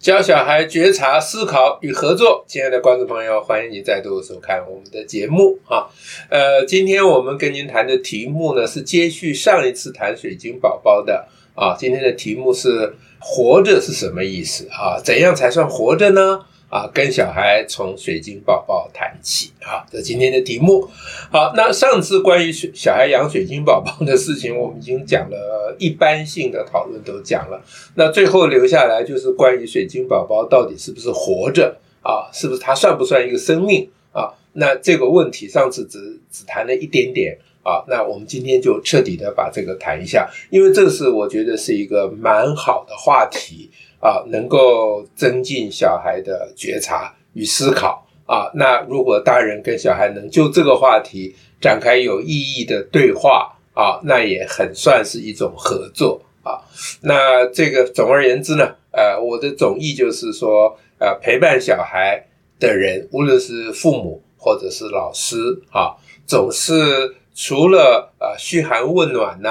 教小孩觉察、思考与合作。亲爱的观众朋友，欢迎你再度收看我们的节目啊！呃，今天我们跟您谈的题目呢，是接续上一次谈水晶宝宝的啊。今天的题目是“活着是什么意思啊？怎样才算活着呢？”啊，跟小孩从水晶宝宝谈起啊，这今天的题目。好，那上次关于小孩养水晶宝宝的事情，我们已经讲了一般性的讨论都讲了。那最后留下来就是关于水晶宝宝到底是不是活着啊？是不是它算不算一个生命啊？那这个问题上次只只谈了一点点啊。那我们今天就彻底的把这个谈一下，因为这是我觉得是一个蛮好的话题。啊，能够增进小孩的觉察与思考啊。那如果大人跟小孩能就这个话题展开有意义的对话啊，那也很算是一种合作啊。那这个总而言之呢，呃，我的总意就是说，呃，陪伴小孩的人，无论是父母或者是老师啊，总是除了啊嘘寒问暖呐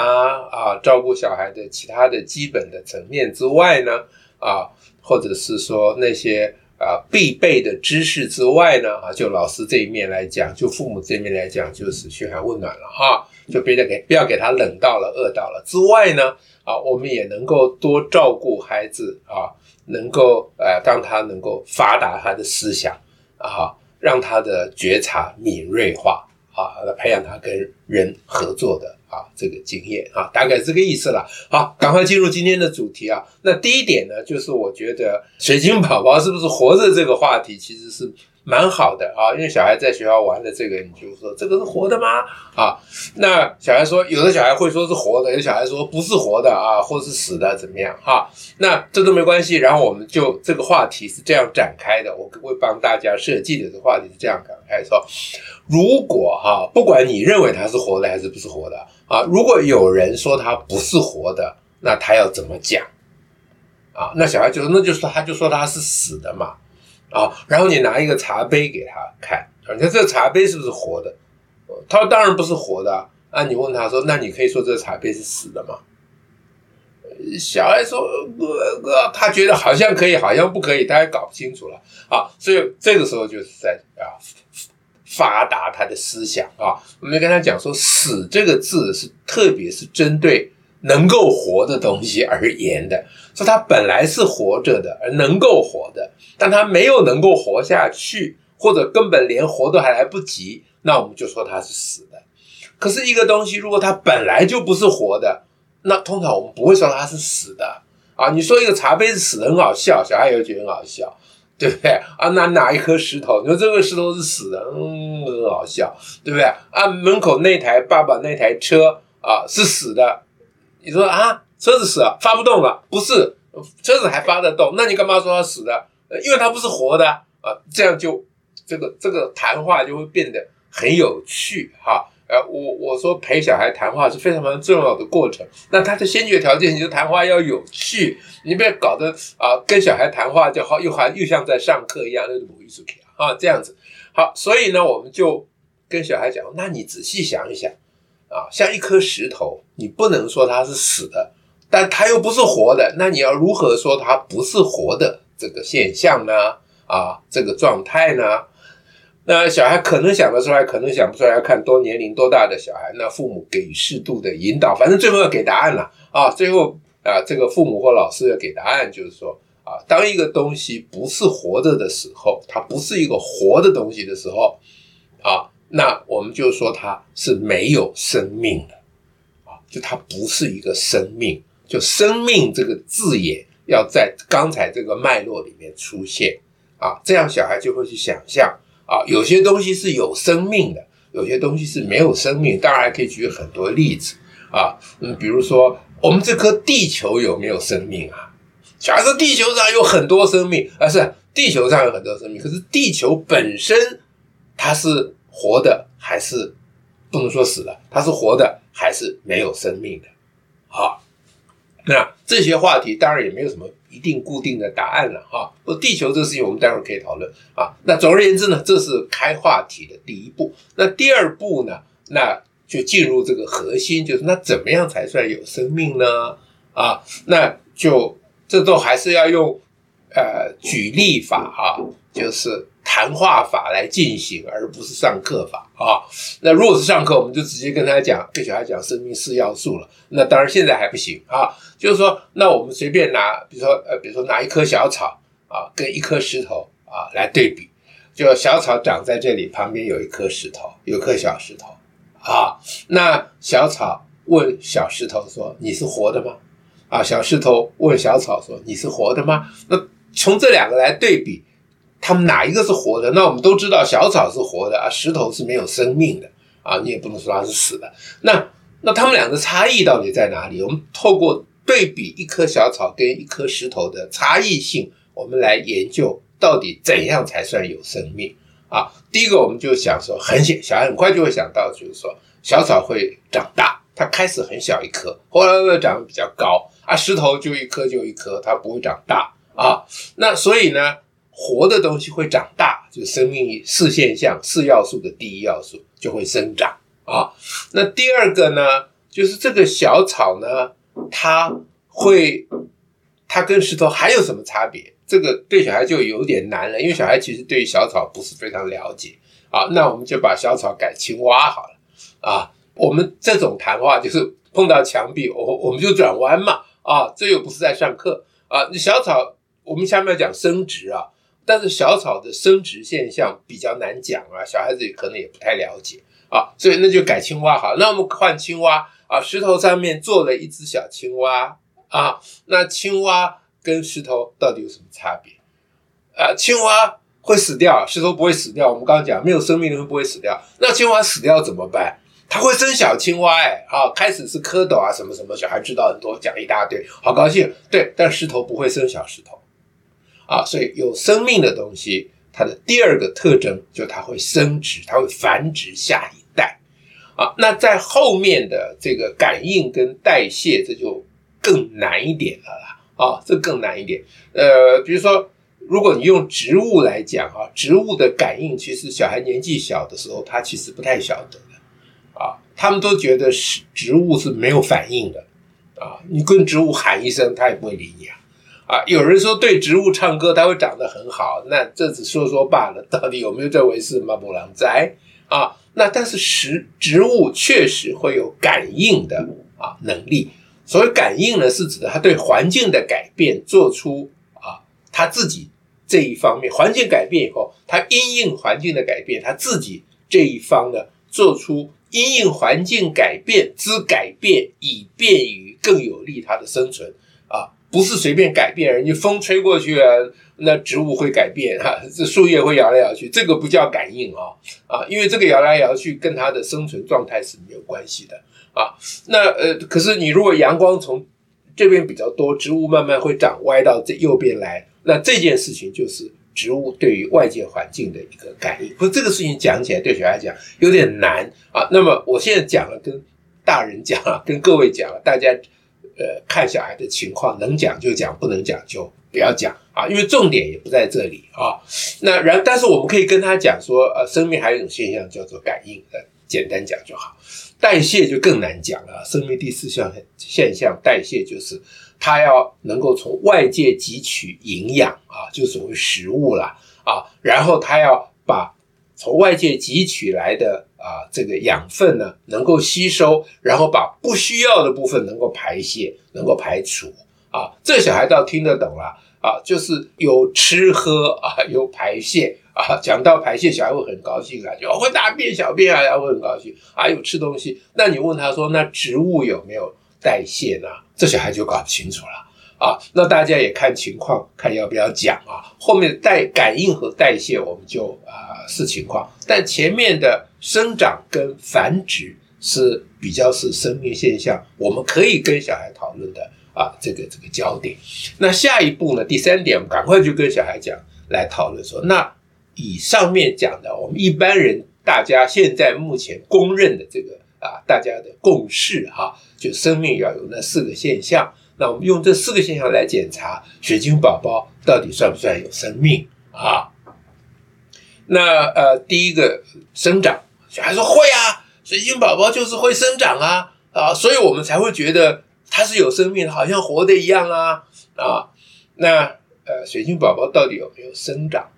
啊，照顾小孩的其他的基本的层面之外呢。啊，或者是说那些啊必备的知识之外呢，啊，就老师这一面来讲，就父母这一面来讲，就是嘘寒问暖了哈，就别再给不要给他冷到了、饿到了之外呢，啊，我们也能够多照顾孩子啊，能够呃让他能够发达他的思想啊，让他的觉察敏锐化啊，来培养他跟人合作的。啊，这个经验啊，大概是这个意思了。好，赶快进入今天的主题啊。那第一点呢，就是我觉得水晶宝宝是不是活着这个话题，其实是蛮好的啊。因为小孩在学校玩的这个，你就说这个是活的吗？啊，那小孩说，有的小孩会说是活的，有小孩说不是活的啊，或是死的，怎么样？哈、那这都没关系。然后我们就这个话题是这样展开的，我会帮大家设计的这个话题是这样展开说，如果哈、不管你认为它是活的还是不是活的。啊，如果有人说他不是活的，那他要怎么讲？啊，那小孩就说，那就说他就说他是死的嘛。啊，然后你拿一个茶杯给他看，你看这个茶杯是不是活的？他当然不是活的。啊，你问他说，那你可以说这个茶杯是死的吗？小孩说，哥哥，他觉得好像可以，好像不可以，他也搞不清楚了。啊，所以这个时候就是在啊。发达他的思想啊，我们跟他讲说，死这个字是特别是针对能够活的东西而言的，说他本来是活着的，而能够活的，但他没有能够活下去，或者根本连活都还来不及，那我们就说他是死的。可是一个东西，如果它本来就不是活的，那通常我们不会说它是死的啊。你说一个茶杯是死的，很好笑，小孩也会觉得很好笑。对不对啊？那哪一颗石头？你说这个石头是死的，嗯，很好笑，对不对啊？门口那台爸爸那台车啊是死的，你说啊，车子死了，发不动了？不是，车子还发得动，那你干嘛说它死的？因为它不是活的啊，这样就这个这个谈话就会变得很有趣哈。呃，我我说陪小孩谈话是非常非常重要的过程。那他的先决条件，你就谈话要有趣，你不要搞得啊，跟小孩谈话就好，又还又像在上课一样，那是无意思啊，这样子。好，所以呢，我们就跟小孩讲，那你仔细想一想啊，像一颗石头，你不能说它是死的，但它又不是活的，那你要如何说它不是活的这个现象呢？啊，这个状态呢？那小孩可能想得出来，可能想不出来，要看多年龄多大的小孩。那父母给予适度的引导，反正最后要给答案了啊！最后啊，这个父母或老师要给答案，就是说啊，当一个东西不是活着的时候，它不是一个活的东西的时候啊，那我们就说它是没有生命的，就它不是一个生命，就生命这个字眼要在刚才这个脉络里面出现啊，这样小孩就会去想象。啊，有些东西是有生命的，有些东西是没有生命。当然可以举很多例子啊，嗯，比如说我们这颗地球有没有生命啊？假如说地球上有很多生命，啊，是地球上有很多生命，可是地球本身它是活的还是不能说死了？它是活的还是没有生命的？好，那这些话题当然也没有什么。一定固定的答案了哈，不，地球这个事情我们待会儿可以讨论啊。那总而言之呢，这是开话题的第一步。那第二步呢，那就进入这个核心，就是那怎么样才算有生命呢？啊，那就这都还是要用呃举例法啊，就是谈话法来进行，而不是上课法啊。那如果是上课，我们就直接跟他讲，跟小孩讲生命四要素了。那当然现在还不行啊，就是说，那我们随便拿，比如说呃，比如说拿一棵小草啊，跟一颗石头啊来对比，就小草长在这里，旁边有一颗石头，有颗小石头啊。那小草问小石头说：“你是活的吗？”啊，小石头问小草说：“你是活的吗？”那从这两个来对比，他们哪一个是活的？那我们都知道小草是活的啊，石头是没有生命的啊，你也不能说它是死的。那那他们两个差异到底在哪里？我们透过对比一棵小草跟一颗石头的差异性，我们来研究到底怎样才算有生命啊？第一个，我们就想说，很显，小孩很快就会想到，就是说小草会长大，它开始很小一颗，后来会长得比较高。啊，石头就一颗就一颗，它不会长大啊。那所以呢，活的东西会长大，就生命四现象、四要素的第一要素就会生长啊。那第二个呢，就是这个小草呢，它会，它跟石头还有什么差别？这个对小孩就有点难了，因为小孩其实对小草不是非常了解啊。那我们就把小草改青蛙好了啊。我们这种谈话就是碰到墙壁，我我们就转弯嘛。啊，这又不是在上课啊！小草，我们下面要讲生殖啊，但是小草的生殖现象比较难讲啊，小孩子也可能也不太了解啊，所以那就改青蛙好。那我们换青蛙啊，石头上面坐了一只小青蛙啊，那青蛙跟石头到底有什么差别？啊，青蛙会死掉，石头不会死掉。我们刚刚讲没有生命的人不会死掉，那青蛙死掉怎么办？它会生小青蛙，哎，啊，开始是蝌蚪啊，什么什么，小孩知道很多，讲一大堆，好高兴。对，但石头不会生小石头，啊，所以有生命的东西，它的第二个特征就它会生殖，它会繁殖下一代，啊，那在后面的这个感应跟代谢，这就更难一点了啦，啊，这更难一点。呃，比如说，如果你用植物来讲啊，植物的感应，其实小孩年纪小的时候，他其实不太晓得的。啊，他们都觉得是植物是没有反应的，啊，你跟植物喊一声，它也不会理你啊，啊，有人说对植物唱歌，它会长得很好，那这只说说罢了，到底有没有这回事吗？不能摘啊，那但是实植物确实会有感应的啊能力，所谓感应呢，是指的它对环境的改变做出啊，它自己这一方面，环境改变以后，它因应环境的改变，它自己这一方呢，做出。因应环境改变之改变，以便于更有利它的生存，不是随便改变，人家风吹过去啊，那植物会改变 哈，这树叶会摇来摇去，这个不叫感应啊啊，因为这个摇来摇去跟它的生存状态是没有关系的啊。那呃，可是你如果阳光从这边比较多，植物慢慢会长歪到这右边来，那这件事情就是。植物对于外界环境的一个感应，不是这个事情讲起来对小孩讲有点难啊。那么我现在讲了，跟大人讲了，跟各位讲了，大家呃看小孩的情况，能讲就讲，不能讲就不要讲啊，因为重点也不在这里啊。那然，但是我们可以跟他讲说，呃，生命还有一种现象叫做感应，呃，简单讲就好。代谢就更难讲了，生命第四项现象代谢就是。它要能够从外界汲取营养啊，就所谓食物啦啊，然后它要把从外界汲取来的啊这个养分呢，能够吸收，然后把不需要的部分能够排泄，能够排除啊。这小孩倒听得懂了啊，就是有吃喝啊，有排泄啊。讲到排泄，小孩会很高兴啊，就会大便小便啊，然后会很高兴啊，有吃东西。那你问他说，那植物有没有代谢呢？这小孩就搞不清楚了啊！那大家也看情况，看要不要讲啊。后面代感应和代谢，我们就啊视情况。但前面的生长跟繁殖是比较是生命现象，我们可以跟小孩讨论的啊这个这个焦点。那下一步呢？第三点，赶快就跟小孩讲来讨论说，那以上面讲的，我们一般人大家现在目前公认的这个。啊，大家的共识哈，就生命要有那四个现象。那我们用这四个现象来检查水晶宝宝到底算不算有生命啊？那呃，第一个生长，小孩说会啊，水晶宝宝就是会生长啊啊，所以我们才会觉得它是有生命，好像活的一样啊啊。那呃，水晶宝宝到底有没有生长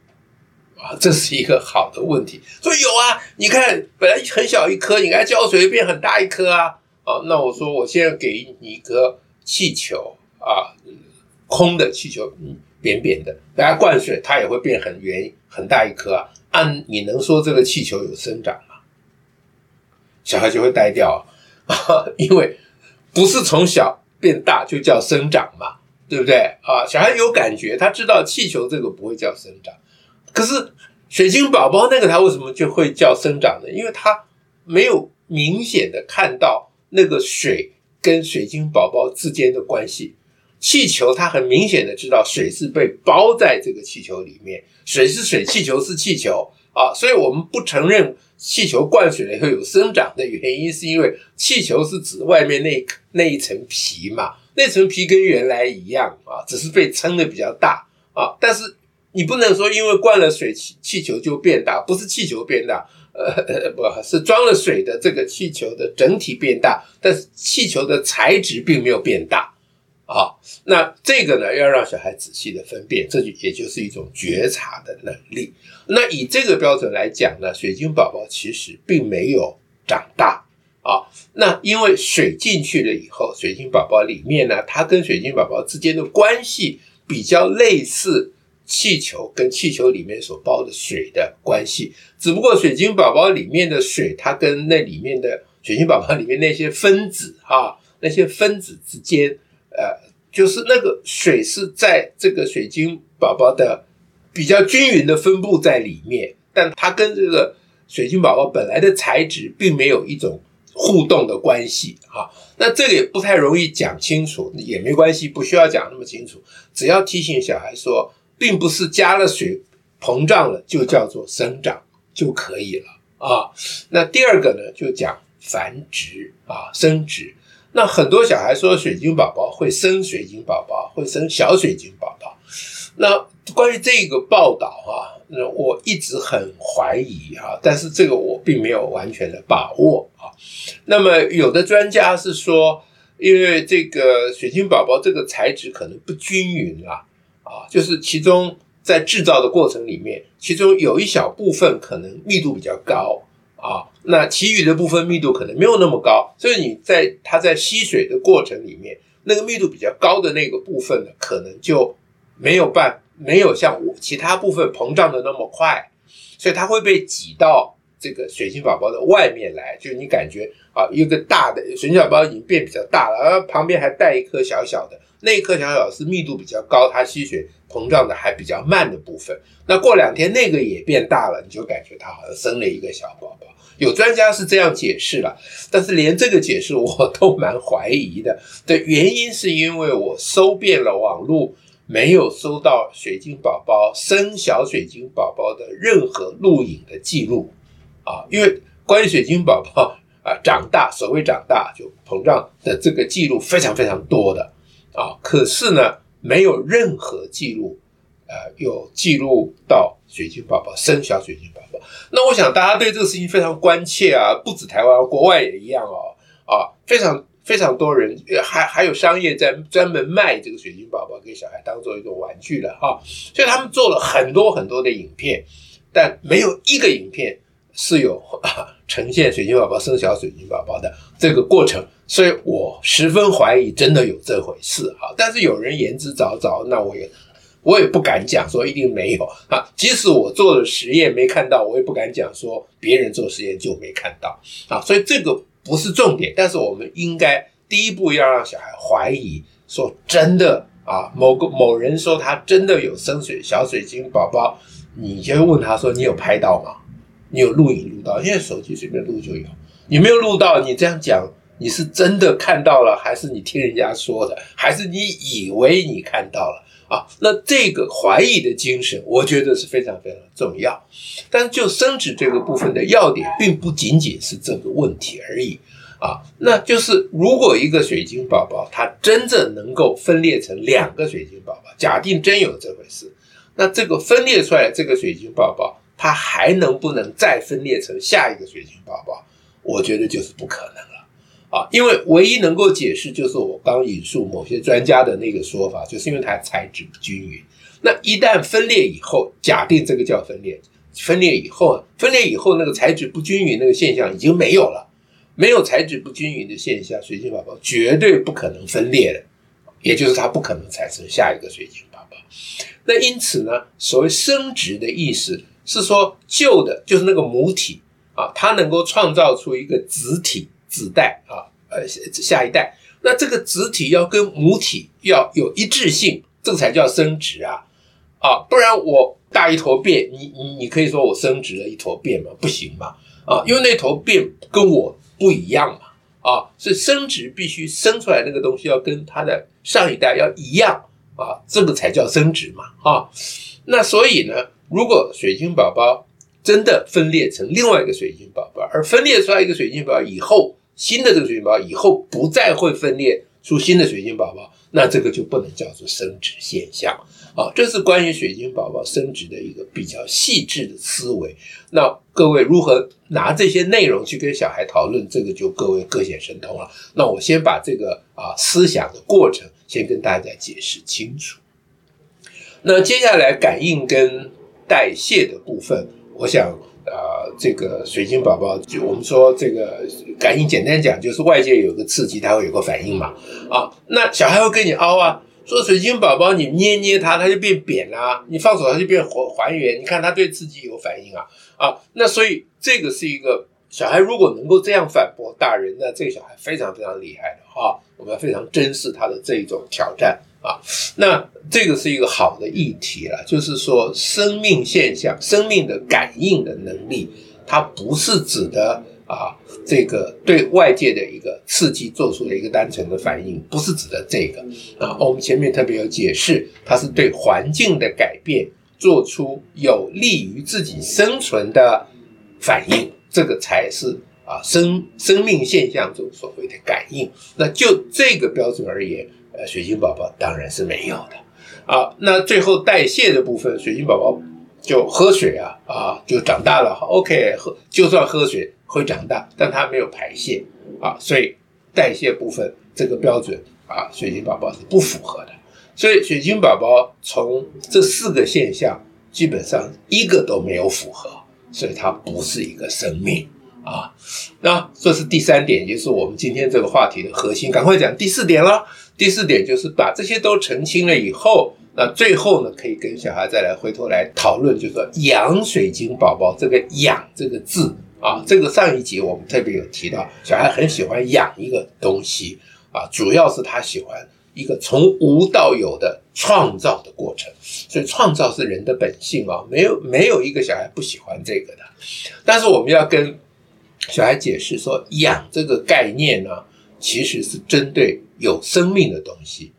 啊？这是一个好的问题。说有啊，你看本来很小一颗，你给它浇水变很大一颗啊。啊，那我说我现在给你一个气球啊，空的气球，嗯，扁扁的，给它灌水，它也会变很圆很大一颗啊。按你能说这个气球有生长吗？小孩就会呆掉啊，因为不是从小变大就叫生长嘛。对不对啊？小孩有感觉，他知道气球这个不会叫生长，可是水晶宝宝那个他为什么就会叫生长呢？因为他没有明显的看到那个水跟水晶宝宝之间的关系。气球它很明显的知道水是被包在这个气球里面，水是水，气球是气球啊，所以我们不承认气球灌水了以后有生长的原因，是因为气球是指外面那那一层皮嘛。那层皮跟原来一样啊，只是被撑的比较大啊。但是你不能说因为灌了水气气球就变大，不是气球变大，呃，不是装了水的这个气球的整体变大，但是气球的材质并没有变大啊。那这个呢，要让小孩仔细的分辨，这就也就是一种觉察的能力。那以这个标准来讲呢，水晶宝宝其实并没有长大。啊，那因为水进去了以后，水晶宝宝里面呢，它跟水晶宝宝之间的关系比较类似气球跟气球里面所包的水的关系，只不过水晶宝宝里面的水，它跟那里面的水晶宝宝里面那些分子啊，那些分子之间，呃，就是那个水是在这个水晶宝宝的比较均匀的分布在里面，但它跟这个水晶宝宝本来的材质并没有一种。互动的关系，哈，那这个也不太容易讲清楚，也没关系，不需要讲那么清楚，只要提醒小孩说，并不是加了水膨胀了就叫做生长就可以了啊。那第二个呢，就讲繁殖啊，生殖。那很多小孩说水晶宝宝会生水晶宝宝，会生小水晶宝宝。那关于这个报道啊。那我一直很怀疑啊，但是这个我并没有完全的把握啊。那么有的专家是说，因为这个水晶宝宝这个材质可能不均匀啊，啊，就是其中在制造的过程里面，其中有一小部分可能密度比较高啊，那其余的部分密度可能没有那么高，所以你在它在吸水的过程里面，那个密度比较高的那个部分呢，可能就没有办。没有像我其他部分膨胀的那么快，所以它会被挤到这个水晶宝宝的外面来。就是你感觉啊，一个大的水晶宝宝已经变比较大了，而旁边还带一颗小小的，那一颗小小是密度比较高，它吸水膨胀的还比较慢的部分。那过两天那个也变大了，你就感觉它好像生了一个小宝宝。有专家是这样解释了，但是连这个解释我都蛮怀疑的。的原因是因为我搜遍了网络。没有搜到水晶宝宝生小水晶宝宝的任何录影的记录啊，因为关于水晶宝宝啊长大，所谓长大就膨胀的这个记录非常非常多的啊，可是呢，没有任何记录，呃，有记录到水晶宝宝生小水晶宝宝。那我想大家对这个事情非常关切啊，不止台湾，国外也一样哦，啊，非常。非常多人还还有商业在专门卖这个水晶宝宝给小孩当做一个玩具了哈，所以他们做了很多很多的影片，但没有一个影片是有啊 呈现水晶宝宝生小水晶宝宝的这个过程，所以我十分怀疑真的有这回事哈。但是有人言之凿凿，那我也我也不敢讲说一定没有啊。即使我做了实验没看到，我也不敢讲说别人做实验就没看到啊。所以这个。不是重点，但是我们应该第一步要让小孩怀疑，说真的啊，某个某人说他真的有生水小水晶宝宝，你就问他说，你有拍到吗？你有录影录到？因为手机随便录就有。你没有录到，你这样讲，你是真的看到了，还是你听人家说的，还是你以为你看到了？啊，那这个怀疑的精神，我觉得是非常非常重要。但就生殖这个部分的要点，并不仅仅是这个问题而已啊。那就是如果一个水晶宝宝，它真正能够分裂成两个水晶宝宝，假定真有这回事，那这个分裂出来这个水晶宝宝，它还能不能再分裂成下一个水晶宝宝？我觉得就是不可能了。啊，因为唯一能够解释就是我刚引述某些专家的那个说法，就是因为它材质不均匀。那一旦分裂以后，假定这个叫分裂，分裂以后，分裂以后那个材质不均匀那个现象已经没有了，没有材质不均匀的现象，水晶宝宝绝对不可能分裂的，也就是它不可能产生下一个水晶宝宝。那因此呢，所谓生殖的意思是说，旧的就是那个母体啊，它能够创造出一个子体子代啊，呃，下一代。那这个子体要跟母体要有一致性，这个才叫生殖啊啊！不然我大一坨便，你你你可以说我生殖了一坨便吗？不行嘛啊！因为那坨便跟我不一样嘛啊！所以生殖必须生出来那个东西要跟它的上一代要一样啊，这个才叫生殖嘛啊！那所以呢，如果水晶宝宝真的分裂成另外一个水晶宝宝，而分裂出来一个水晶宝宝以后，新的这个水晶宝宝以后不再会分裂出新的水晶宝宝，那这个就不能叫做生殖现象啊。这是关于水晶宝宝生殖的一个比较细致的思维。那各位如何拿这些内容去跟小孩讨论，这个就各位各显神通了。那我先把这个啊思想的过程先跟大家解释清楚。那接下来感应跟代谢的部分，我想。啊、呃，这个水晶宝宝，就我们说这个感应，简单讲就是外界有个刺激，它会有个反应嘛。啊，那小孩会跟你凹啊，说水晶宝宝，你捏捏它，它就变扁啦、你放手，它就变还还原。你看它对刺激有反应啊，啊，那所以这个是一个小孩如果能够这样反驳大人，那这个小孩非常非常厉害的、啊，我们要非常珍视他的这一种挑战。啊，那这个是一个好的议题了，就是说生命现象、生命的感应的能力，它不是指的啊，这个对外界的一个刺激做出的一个单纯的反应，不是指的这个啊。我们前面特别有解释，它是对环境的改变做出有利于自己生存的反应，这个才是啊生生命现象中所谓的感应。那就这个标准而言。呃，水晶宝宝当然是没有的啊。那最后代谢的部分，水晶宝宝就喝水啊啊，就长大了。OK，喝就算喝水会长大，但它没有排泄啊，所以代谢部分这个标准啊，水晶宝宝是不符合的。所以水晶宝宝从这四个现象基本上一个都没有符合，所以它不是一个生命。啊，那这是第三点，也就是我们今天这个话题的核心。赶快讲第四点了。第四点就是把这些都澄清了以后，那最后呢，可以跟小孩再来回头来讨论，就是说养水晶宝宝这个“养”这个字啊，这个上一集我们特别有提到，小孩很喜欢养一个东西啊，主要是他喜欢一个从无到有的创造的过程，所以创造是人的本性啊，没有没有一个小孩不喜欢这个的，但是我们要跟。小孩解释说：“养这个概念呢，其实是针对有生命的东西。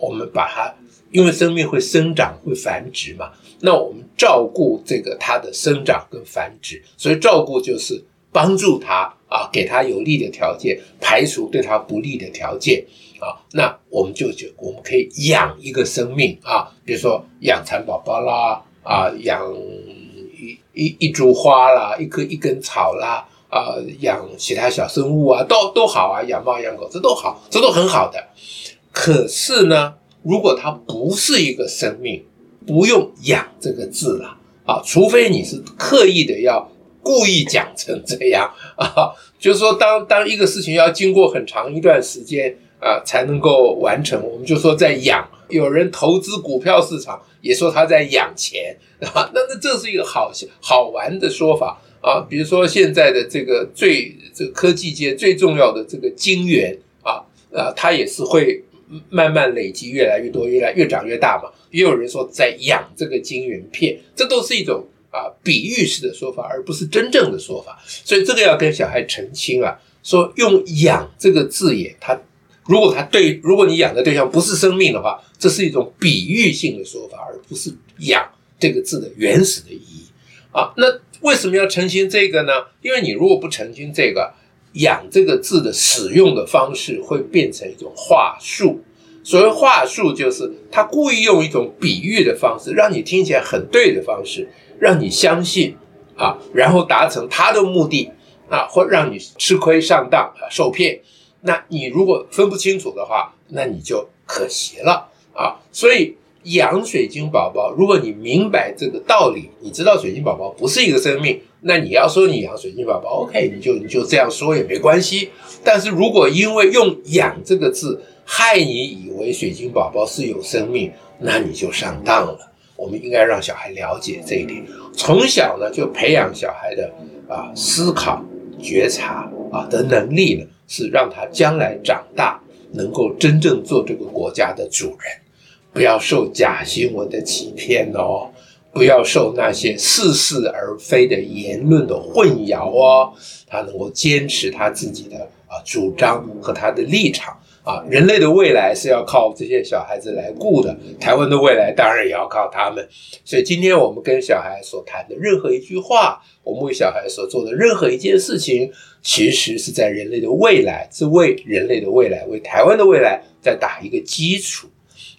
我们把它，因为生命会生长、会繁殖嘛，那我们照顾这个它的生长跟繁殖。所以照顾就是帮助它啊，给它有利的条件，排除对它不利的条件啊。那我们就觉我们可以养一个生命啊，比如说养蚕宝宝啦，啊，养一一一株花啦，一棵一根草啦。”啊、养其他小生物啊，都都好啊，养猫养狗这都好，这都很好的。可是呢，如果它不是一个生命，不用“养”这个字了啊，除非你是刻意的要故意讲成这样啊，就是说，当当一个事情要经过很长一段时间啊才能够完成，我们就说在养。有人投资股票市场，也说他在养钱啊，那那这是一个好好玩的说法。啊，比如说现在的这个最这个科技界最重要的这个晶圆啊，啊，它也是会慢慢累积越来越多，越来越长越大嘛。也有人说在养这个晶圆片，这都是一种啊比喻式的说法，而不是真正的说法。所以这个要跟小孩澄清啊，说用“养”这个字眼，它如果它对，如果你养的对象不是生命的话，这是一种比喻性的说法，而不是“养”这个字的原始的意义啊。那。为什么要澄清这个呢？因为你如果不澄清这个“养”这个字的使用的方式，会变成一种话术。所谓话术，就是他故意用一种比喻的方式，让你听起来很对的方式，让你相信啊，然后达成他的目的啊，或让你吃亏上当啊，受骗。那你如果分不清楚的话，那你就可惜了啊。所以养水晶宝宝，如果你明白这个道理，你知道水晶宝宝不是一个生命，那你要说你养水晶宝宝，OK，你就你就这样说也没关系。但是如果因为用“养”这个字害你以为水晶宝宝是有生命，那你就上当了。我们应该让小孩了解这一点，从小呢就培养小孩的啊思考、觉察啊的能力呢，是让他将来长大能够真正做这个国家的主人。不要受假新闻的欺骗哦，不要受那些似是而非的言论的混淆哦。他能够坚持他自己的啊主张和他的立场啊。人类的未来是要靠这些小孩子来顾的，台湾的未来当然也要靠他们。所以今天我们跟小孩所谈的任何一句话，我们为小孩所做的任何一件事情，其实是在人类的未来，是为人类的未来，为台湾的未来在打一个基础。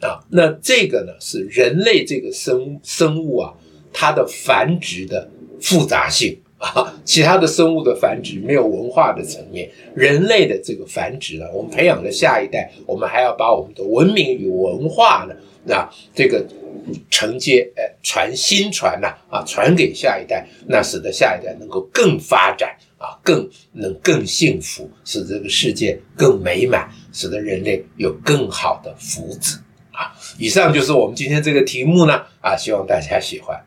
啊，那这个呢是人类这个生生物啊，它的繁殖的复杂性啊，其他的生物的繁殖没有文化的层面，人类的这个繁殖呢，我们培养的下一代，我们还要把我们的文明与文化呢，那这个承接，呃，传新传呐，啊，传给下一代，那使得下一代能够更发展啊，更能更幸福，使这个世界更美满，使得人类有更好的福祉。啊，以上就是我们今天这个题目呢，啊，希望大家喜欢。